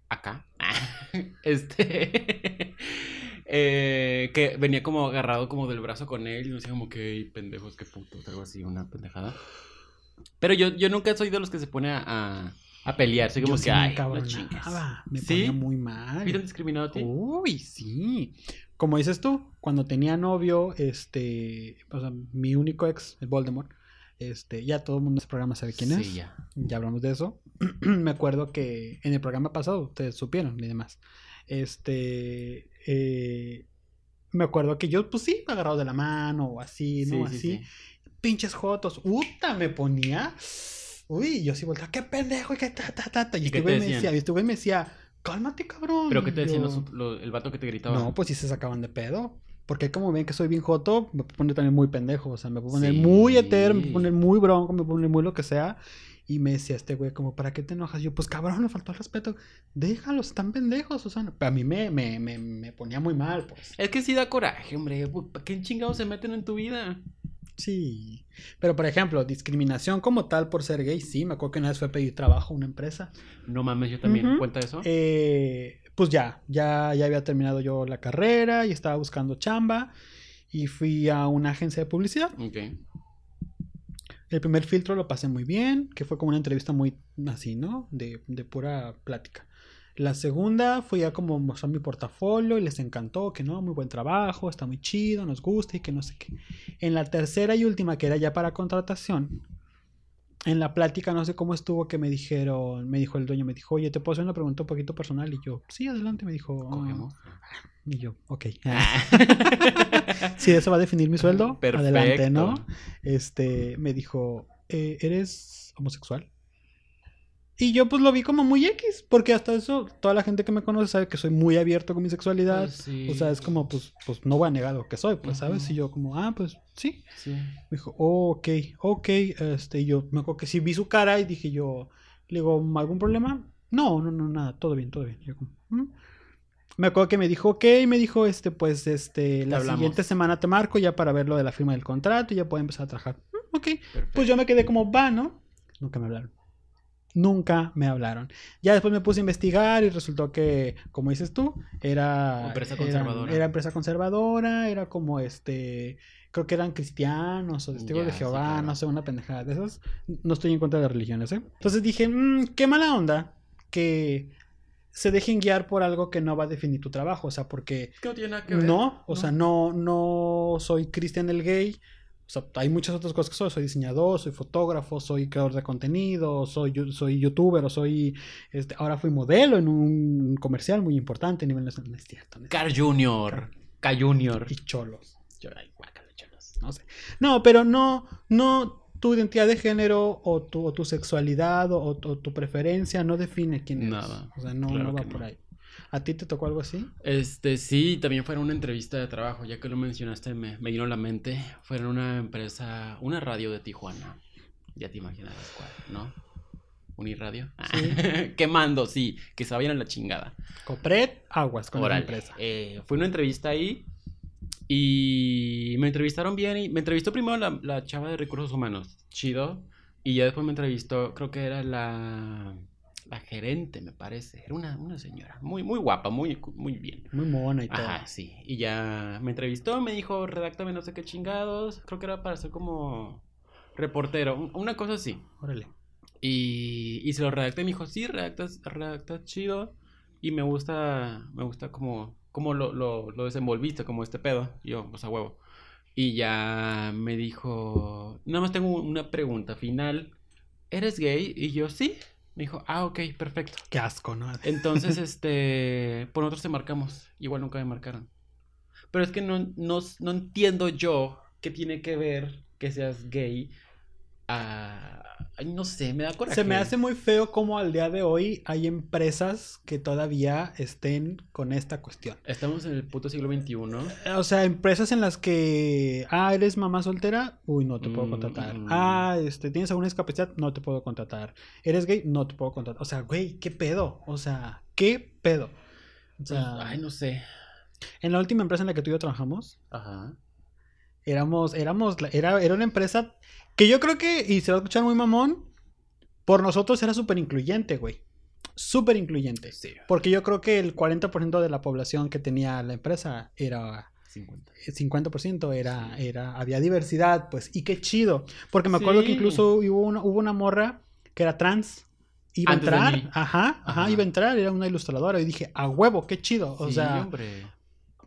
S2: acá, este, eh, que venía como agarrado como del brazo con él y me decía como que "Ey, pendejos, qué putos, algo así, una pendejada. Pero yo, yo nunca soy de los que se pone a, a, a pelear, soy como
S3: Yo
S2: que,
S3: sí me
S2: ay.
S3: Me
S2: ¿Sí?
S3: ponía muy mal.
S2: ¿Sí te han discriminado a ti?
S3: Uy, sí. Como dices tú, cuando tenía novio, este, o sea, mi único ex, el Voldemort, este, ya todo el mundo en este programa sabe quién es.
S2: Sí, ya.
S3: Ya hablamos de eso. Me acuerdo que en el programa pasado ustedes supieron y demás. Este, eh, me acuerdo que yo, pues sí, agarrado de la mano o así, ¿no?
S2: Sí, sí,
S3: así.
S2: sí.
S3: Pinches jotos. Uta, me ponía. Uy, yo sí volteaba, qué pendejo, y qué ta, ta, ta, ta. Y
S2: ¿Y
S3: este güey me decía, y este güey me decía, cálmate, cabrón.
S2: ¿Pero qué te decían
S3: yo,
S2: los- lo- el vato que te gritaba?
S3: No, pues sí se sacaban de pedo. Porque como ven que soy bien joto, me pone también muy pendejo. O sea, me
S2: Sí.
S3: muy hetero, me poner muy bronco, me poner muy lo que sea. Y me decía este güey, como, ¿para qué te enojas? Yo, pues cabrón, me faltó el respeto. Déjalos, están pendejos, o sea. no- a mí me, me, me, me ponía muy mal, pues.
S2: Es que sí da coraje, hombre. ¿Para qué chingados se meten en tu vida?
S3: Sí. Pero por ejemplo, discriminación como tal por ser gay, sí. Me acuerdo que una vez fue a pedir trabajo a una empresa.
S2: No mames, yo también.
S3: Ujú.
S2: ¿Cuenta eso?
S3: Eh, pues ya, ya, ya había terminado yo la carrera y estaba buscando chamba. Y fui a una agencia de publicidad.
S2: Ok.
S3: El primer filtro lo pasé muy bien, que fue como una entrevista muy así, ¿no? De, de pura plática. La segunda fui a como mostrar mi portafolio y les encantó, que no, muy buen trabajo, está muy chido, nos gusta y que no sé qué. En la tercera y última, que era ya para contratación, en la plática no sé cómo estuvo que me dijeron, me dijo el dueño, me dijo, oye, ¿te puedo hacer una pregunta un poquito personal? Y yo, sí, adelante, me dijo.
S2: Cogemos.
S3: Y yo, ok. si eso va a definir mi sueldo,
S2: Perfecto.
S3: adelante, ¿no? Este, me dijo, eh, ¿eres homosexual? Y yo pues lo vi como muy X, porque hasta eso toda la gente que me conoce sabe que soy muy abierto con mi sexualidad.
S2: Pues sí.
S3: O sea, es como, pues, pues no voy a negar lo que soy, pues, ¿sabes? Y yo como, ah, pues sí.
S2: Sí.
S3: Me dijo, oh, ok, ok. Este, y yo me acuerdo que sí vi su cara y dije yo, le digo, ¿algún problema? No, no, no, nada, todo bien, todo bien. Y yo como, "Mm". Me acuerdo que me dijo, ok, me dijo, este, pues, este, la
S2: hablamos.
S3: siguiente semana te marco ya para ver lo de la firma del contrato y ya puedo empezar a trabajar. "Mm, ok.
S2: Perfecto.
S3: Pues yo me quedé como, va, ¿no? Nunca me hablaron. Nunca me hablaron. Ya después me puse a investigar y resultó que, como dices tú, era...
S2: Empresa conservadora.
S3: Era, empresa conservadora, era como este... Creo que eran cristianos o testigos
S2: Ya,
S3: de
S2: sí,
S3: Jehová,
S2: claro.
S3: no sé, una pendejada de esas. No estoy en contra de las religiones, ¿eh? Entonces dije, "Mm, qué mala onda que se dejen guiar por algo que no va a definir tu trabajo. O sea, porque
S2: Es que no tiene nada que ver.
S3: no, o
S2: No.
S3: sea, no, no soy Cristian el gay. O sea, hay muchas otras cosas que soy. Soy diseñador, soy fotógrafo, soy creador de contenido, soy, soy youtuber, o soy. Este, ahora fui modelo en un comercial muy importante a nivel nacional. No es cierto. no es
S2: Car Junior. K Junior.
S3: Y cholos.
S2: Yo, ay, cholos.
S3: No sé. No, pero no, no. Tu identidad de género o tu, o tu sexualidad o, o tu preferencia no define quién eres.
S2: Nada,
S3: O sea, no,
S2: claro
S3: no va por ahí. ¿A ti te tocó algo así?
S2: Este, sí, también fue en una entrevista de trabajo, ya que lo mencionaste, me, me vino a la mente. Fue en una empresa, una radio de Tijuana. Ya te imaginarás cuál, ¿no? Uniradio. Quemando, sí, que se vayan a la chingada.
S3: Copret, aguas con la empresa.
S2: Eh, fue una entrevista ahí Y me entrevistaron bien y me entrevistó primero la, la chava de recursos humanos, chido. Y ya después me entrevistó, creo que era la, la gerente, me parece. Era una, una señora, muy, muy guapa, muy, muy bien.
S3: Muy mona y todo.
S2: Ajá, sí. Y ya me entrevistó, me dijo, redáctame no sé qué chingados. Creo que era para ser como reportero, un- una cosa así.
S3: Órale.
S2: Y, y se lo redacté y me dijo, sí, redactas, redactas chido. Y me gusta, me gusta como, como lo, lo, lo desenvolviste, como este pedo. Y yo, pues a huevo. Y ya me dijo, nada más tengo una pregunta final. ¿Eres gay? Y yo, sí. Me dijo, ah, ok, perfecto.
S3: Qué asco, ¿no?
S2: Entonces, este, por nosotros te marcamos. Igual nunca me marcaron. Pero es que no, no, no entiendo yo qué tiene que ver que seas gay a... ay, no sé, me da coraje.
S3: Se me hace muy feo como al día de hoy hay empresas que todavía estén con esta cuestión.
S2: Estamos en el puto siglo XXI.
S3: O sea, empresas en las que, ah, eres mamá soltera, uy, no te puedo
S2: Mm,
S3: contratar.
S2: mm.
S3: Ah, este, tienes alguna discapacidad, no te puedo contratar. Eres gay, no te puedo contratar. O sea, güey, ¿qué pedo? O sea, ¿qué pedo? O sea,
S2: Ay, no sé.
S3: en la última empresa en la que tú y yo trabajamos,
S2: Ajá.
S3: Éramos, éramos, era, era una empresa que yo creo que, y se va a escuchar muy mamón, por nosotros era súper incluyente, güey. Súper incluyente.
S2: Sí.
S3: Porque yo creo que el 40% de la población que tenía la empresa era
S2: 50.
S3: 50% era, era, había diversidad, pues, y qué chido. Porque me acuerdo que incluso hubo una, hubo una morra que era trans. Iba
S2: Antes
S3: a entrar, ajá, ajá,
S2: Ajá.
S3: iba a entrar, era una ilustradora. Y dije, a huevo, qué chido. O
S2: Sí,
S3: sea,
S2: hombre.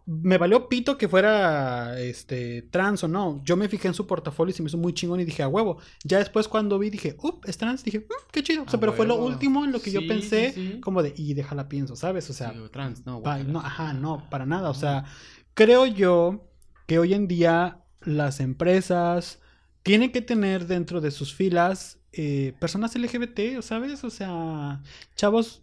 S3: Me valió pito que fuera este trans o no. Yo me fijé en su portafolio y se me hizo muy chingón y dije, a huevo. Ya después cuando vi, dije, up, es trans, dije, "Mm, qué chido. O sea,
S2: A
S3: pero fue lo último en lo que yo pensé,
S2: sí, sí.
S3: como de, y déjala pienso, ¿sabes? O sea,
S2: trans, no,
S3: Pa- no, ajá, no, para nada. O sea, creo yo que hoy en día las empresas tienen que tener dentro de sus filas eh, personas LGBT, ¿sabes? O sea, chavos,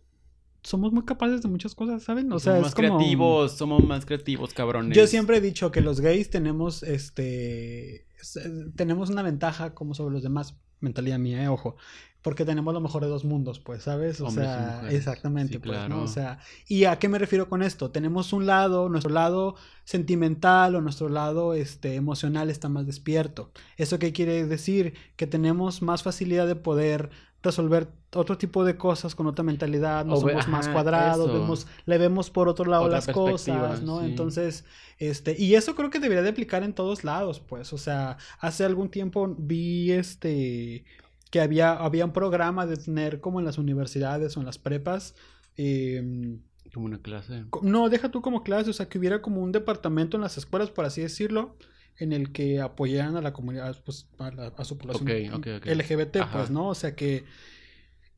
S3: somos muy capaces de muchas cosas, ¿saben? O sea,
S2: somos
S3: es
S2: más
S3: como...
S2: creativos, somos más creativos, cabrones.
S3: Yo siempre he dicho que los gays tenemos, este, s- tenemos una ventaja como sobre los demás, mentalidad mía, eh, ojo, porque tenemos lo mejor de dos mundos, pues, ¿sabes? O
S2: Hombres
S3: sea, exactamente,
S2: Sí,
S3: pues, ¿no?
S2: claro.
S3: O sea, ¿y a qué me refiero con esto? Tenemos un lado, nuestro lado sentimental o nuestro lado, este, emocional está más despierto. ¿Eso qué quiere decir? Que tenemos más facilidad de poder resolver otro tipo de cosas con otra mentalidad, no somos más cuadrados, vemos, le vemos por otro lado
S2: Otra
S3: las cosas, ¿no?
S2: sí.
S3: Entonces, este, y eso creo que debería de aplicar en todos lados, pues, o sea, hace algún tiempo vi este que había, había un programa de tener como en las universidades o en las prepas, em,
S2: Como una clase.
S3: no, deja tú como clase, o sea, que hubiera como un departamento en las escuelas, por así decirlo, en el que apoyaran a la comunidad, pues, a, la- a su población
S2: Ok, ok, ok.
S3: LGBT,
S2: Ajá.
S3: pues, ¿no? O sea, que,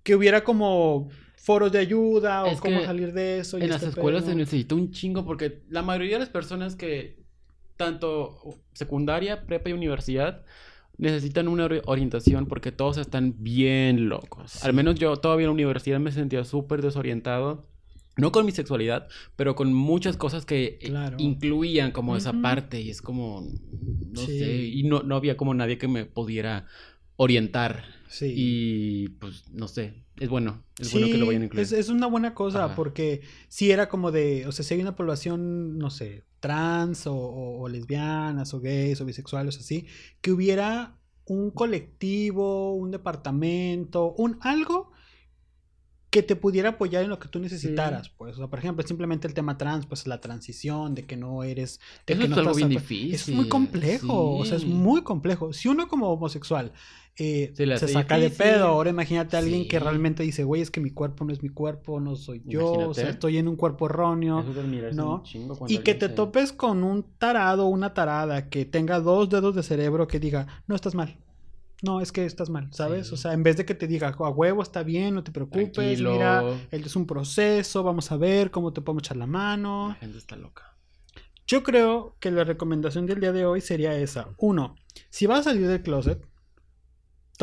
S3: que hubiera como foros de ayuda o cómo salir de eso. y
S2: En las
S3: este
S2: escuelas
S3: pedo.
S2: se necesita un chingo porque la mayoría de las personas que tanto secundaria, prepa y universidad necesitan una ori- orientación porque todos están bien locos. Al menos yo todavía en la universidad me sentía súper desorientado. No con mi sexualidad, pero con muchas cosas que eh,
S3: Claro.
S2: incluían como esa parte y es como, no
S3: Sí.
S2: sé, y no, no había como nadie que me pudiera orientar.
S3: Sí.
S2: Y pues no sé, es bueno, es bueno que lo vayan a incluir.
S3: Es, es una buena cosa
S2: Ajá.
S3: porque si era como de, o sea, si hay una población, no sé, trans o, o- o lesbianas o gays o bisexuales así, que hubiera un colectivo, un departamento, un algo que te pudiera apoyar en lo que tú necesitaras, pues, o sea, por ejemplo, simplemente el tema trans, pues la transición de que no eres, de
S2: Eso
S3: que
S2: es
S3: no
S2: algo
S3: estás
S2: bien difícil.
S3: Es muy complejo, o sea, es muy complejo. Si uno como homosexual eh,
S2: Se
S3: saca de pedo, ahora imagínate a alguien que realmente dice, güey, es que mi cuerpo no es mi cuerpo, no soy yo, o sea, estoy en un cuerpo erróneo. ¿no? Y que te
S2: se-
S3: topes con un tarado una tarada que tenga dos dedos de cerebro que diga, no estás mal. No, es que estás mal, ¿sabes?
S2: Sí.
S3: O sea, en vez de que te diga, a huevo, está bien, no te preocupes,
S2: Tranquilo.
S3: mira, él es un proceso, vamos a ver cómo te podemos echar la
S2: La
S3: mano.
S2: gente está loca.
S3: Yo creo que la recomendación del día de hoy sería esa. Uno, si vas a salir del closet,
S2: A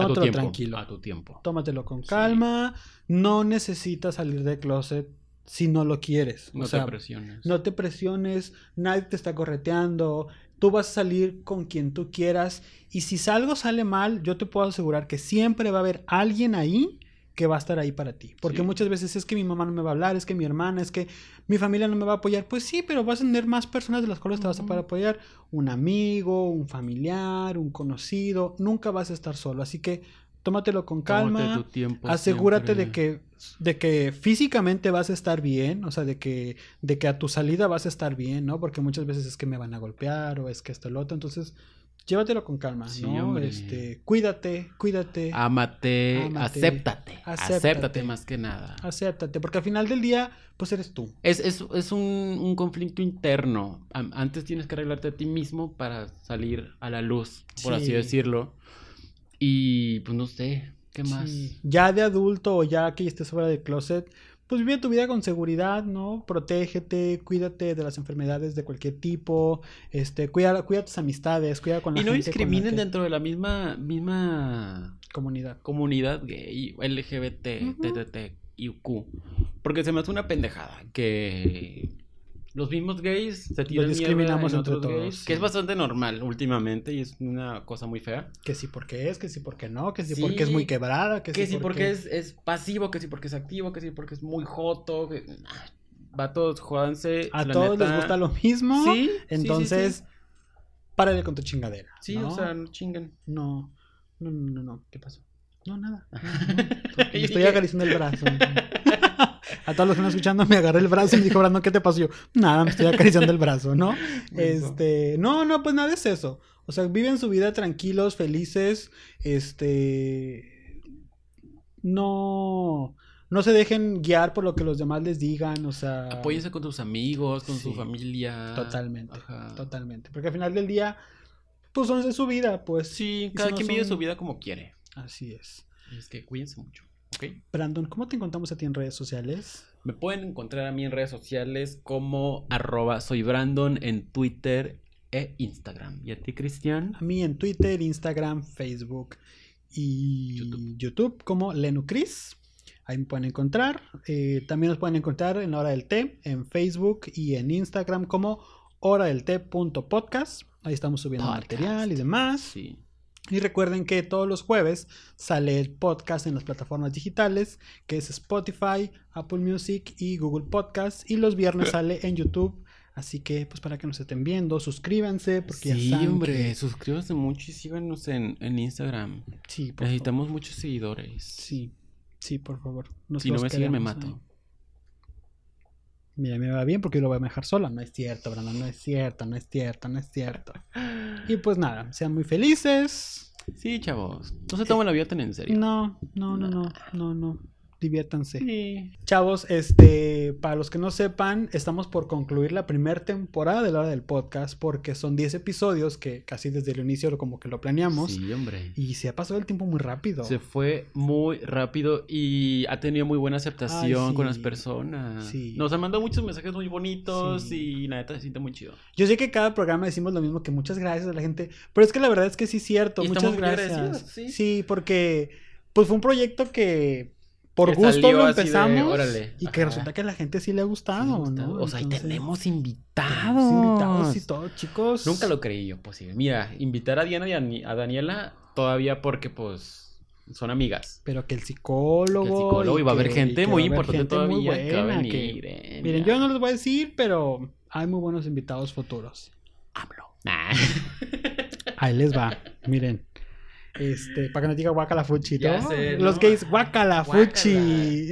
S3: tómatelo
S2: tiempo.
S3: tranquilo.
S2: A tu tiempo.
S3: Tómatelo con
S2: Sí.
S3: calma. No necesitas salir del closet si no lo quieres.
S2: No
S3: o sea,
S2: te presiones.
S3: no te presiones, nadie te está correteando. Tú vas a salir con quien tú quieras. Y si algo sale mal, yo te puedo asegurar que siempre va a haber alguien ahí que va a estar ahí para ti. Porque
S2: Sí.
S3: muchas veces es que mi mamá no me va a hablar, es que mi hermana, es que mi familia no me va a apoyar. Pues sí, pero vas a tener más personas de las cuales te vas a poder apoyar. Un amigo, un familiar, un conocido. Nunca vas a estar solo. Así que tómatelo con calma.
S2: Tómate tu tiempo
S3: Asegúrate de que, de que físicamente vas a estar bien, o sea, de que, de que a tu salida vas a estar bien, ¿no? Porque muchas veces es que me van a golpear o es que esto, lo otro. Entonces, llévatelo con calma,
S2: Sí,
S3: ¿no?
S2: hombre.
S3: Este, cuídate, cuídate.
S2: Ámate,
S3: Ámate,
S2: acéptate,
S3: acéptate.
S2: acéptate más que nada.
S3: Acéptate, porque al final del día, pues eres tú.
S2: Es, es, es un, un conflicto interno. Antes tienes que arreglarte a ti mismo para salir a la luz, por así
S3: Sí.
S2: decirlo. Y pues no sé, ¿qué más?
S3: Sí. Ya de adulto o ya que estés fuera del closet, pues vive tu vida con seguridad, ¿no? Protégete, cuídate de las enfermedades de cualquier tipo, este, cuida, cuida tus amistades, cuida con la
S2: Y no
S3: gente
S2: discriminen
S3: que-
S2: dentro de la misma, misma
S3: comunidad.
S2: comunidad gay, LGBT,
S3: Ujú.
S2: TTT, IQ. Porque se me hace una pendejada que los mismos gays se tiran mierda
S3: discriminamos
S2: en
S3: entre
S2: otros
S3: todos,
S2: gays,
S3: sí.
S2: que es bastante normal últimamente y es una cosa muy fea.
S3: Que sí porque es, que sí porque no, que sí,
S2: Sí.
S3: porque es muy quebrada, que,
S2: Que sí
S3: sí
S2: porque es, es pasivo, que sí porque es activo, que sí porque es muy joto. Que... ah, Vatos, jódanse.
S3: A
S2: la
S3: todos les gusta lo mismo.
S2: Sí, sí, sí,
S3: Entonces,
S2: sí.
S3: párale con tu chingadera.
S2: Sí,
S3: ¿no?
S2: o sea, no chinguen.
S3: No, no, no, no, no. ¿Qué pasó? No, nada. no, estoy acariciando el brazo. A todos los que están escuchando, me agarré el brazo y me dijo, Brandon, ¿qué te pasó? Yo, nada, me estoy acariciando el brazo, ¿no? Este, no, no, pues nada es eso. O sea, viven su vida tranquilos, felices, este, no, no se dejen guiar por lo que los demás les digan, o sea,
S2: Apóyense con tus amigos, con su familia.
S3: totalmente,
S2: Ajá.
S3: totalmente, porque al final del día, pues son de su vida, pues.
S2: Sí, cada quien vive su vida como quiere.
S3: Así es.
S2: Es que cuídense mucho,
S3: Brandon, ¿cómo te encontramos a ti en redes sociales?
S2: Me pueden encontrar a mí en redes sociales como arroba soy Brandon en Twitter e Instagram. ¿Y a ti, Cristian?
S3: A mí en Twitter, Instagram, Facebook y
S2: YouTube.
S3: YouTube, como Lenucris. Ahí me pueden encontrar. Eh, también nos pueden encontrar en hora del té, en Facebook y en Instagram como hora del té.podcast. Ahí estamos subiendo
S2: Podcast.
S3: material y demás.
S2: Sí.
S3: Y recuerden que todos los jueves sale el podcast en las plataformas digitales, que es Spotify, Apple Music y Google Podcast. Y los viernes sale en YouTube. Así que, pues para que nos estén viendo, suscríbanse, porque
S2: Sí,
S3: ya saben
S2: hombre,
S3: que-
S2: suscríbanse mucho y síganos en, en Instagram.
S3: Sí, por favor.
S2: Necesitamos muchos seguidores.
S3: Sí, sí, por favor. Nos
S2: si no me siguen, me mato.
S3: Mira, me va bien porque yo lo voy a dejar sola. No es cierto, Brandon, no es cierto, no es cierto, no es cierto. Y pues nada, sean muy felices.
S2: Sí, chavos. No se tomen la vida tan en serio.
S3: No, no, no, no, no, no. Diviértanse.
S2: Sí.
S3: Chavos, este, para los que no sepan, estamos por concluir la primera temporada de la hora del podcast porque son 10 episodios que casi desde el inicio como que lo planeamos
S2: Sí, hombre.
S3: y se ha pasado el tiempo muy rápido.
S2: Se fue muy rápido y ha tenido muy buena aceptación
S3: Ay,
S2: con
S3: sí.
S2: las personas.
S3: Sí.
S2: Nos han mandado muchos mensajes muy bonitos
S3: Sí.
S2: y la neta se siente muy chido.
S3: Yo sé que cada programa decimos lo mismo que muchas gracias a la gente, pero es que la verdad es que sí es cierto,
S2: Y
S3: muchas
S2: estamos muy
S3: gracias.
S2: agradecidos, sí.
S3: porque pues fue un proyecto que por
S2: Que
S3: gusto lo
S2: de,
S3: empezamos
S2: órale,
S3: y que
S2: ajá.
S3: resulta que a la gente sí le ha gustado, ¿no?
S2: O sea,
S3: Entonces,
S2: tenemos
S3: tenemos
S2: invitados.
S3: invitados y todo, chicos.
S2: Nunca lo creí yo posible. Mira, invitar a Diana y a, Ni- a Daniela todavía porque pues son amigas.
S3: Pero que el psicólogo.
S2: Que el psicólogo y va a haber gente muy importante
S3: gente muy
S2: todavía que a
S3: buena,
S2: venir.
S3: que- Miren, yo no les voy a decir, pero hay muy buenos invitados futuros.
S2: AMLO. Nah.
S3: Ahí les va, miren. Este, para que no diga guacala fuchi,
S2: Ya
S3: ¿no?
S2: sé,
S3: Los
S2: ¿no?
S3: gays guacala fuchi.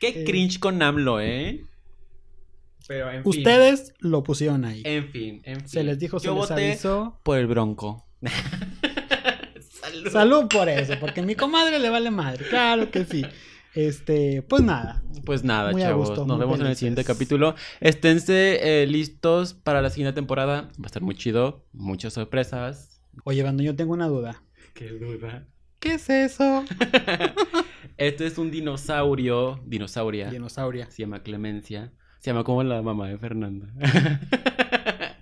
S2: Qué cringe con AMLO, ¿eh? Pero en fin.
S3: Ustedes lo pusieron ahí.
S2: En fin, en fin.
S3: se les dijo, se
S2: Yo
S3: les
S2: voté
S3: avisó.
S2: por el Bronco. Salud.
S3: Salud por eso, porque a mi comadre le vale madre. Claro que sí. Este, pues nada.
S2: Pues nada,
S3: Muy
S2: chavos.
S3: gusto,
S2: Nos vemos en el siguiente capítulo. Esténse eh, listos para la siguiente temporada. Va a estar muy chido. Muchas sorpresas.
S3: Oye, Bando, yo tengo una duda.
S2: Qué duda.
S3: ¿Qué es eso?
S2: Este es un dinosaurio. Dinosauria.
S3: Dinosauria.
S2: Se llama Clemencia. Se llama como la mamá de Fernanda.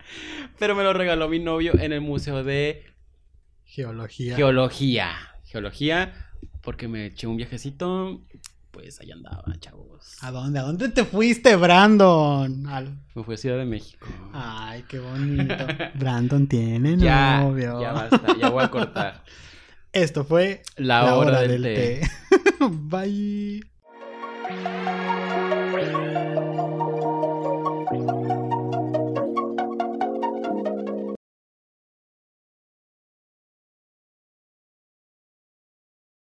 S2: Pero me lo regaló mi novio en el Museo de
S3: Geología.
S2: Geología. Geología. Porque me eché un viajecito. Pues allá andaba, chavos.
S3: ¿A dónde? ¿A dónde te fuiste, Brandon? Al-
S2: Me fui a Ciudad de México.
S3: Ay, qué bonito. Brandon tiene
S2: ya,
S3: novio.
S2: ya basta, ya voy a cortar.
S3: Esto fue
S2: La, hora, del, té.
S3: Bye.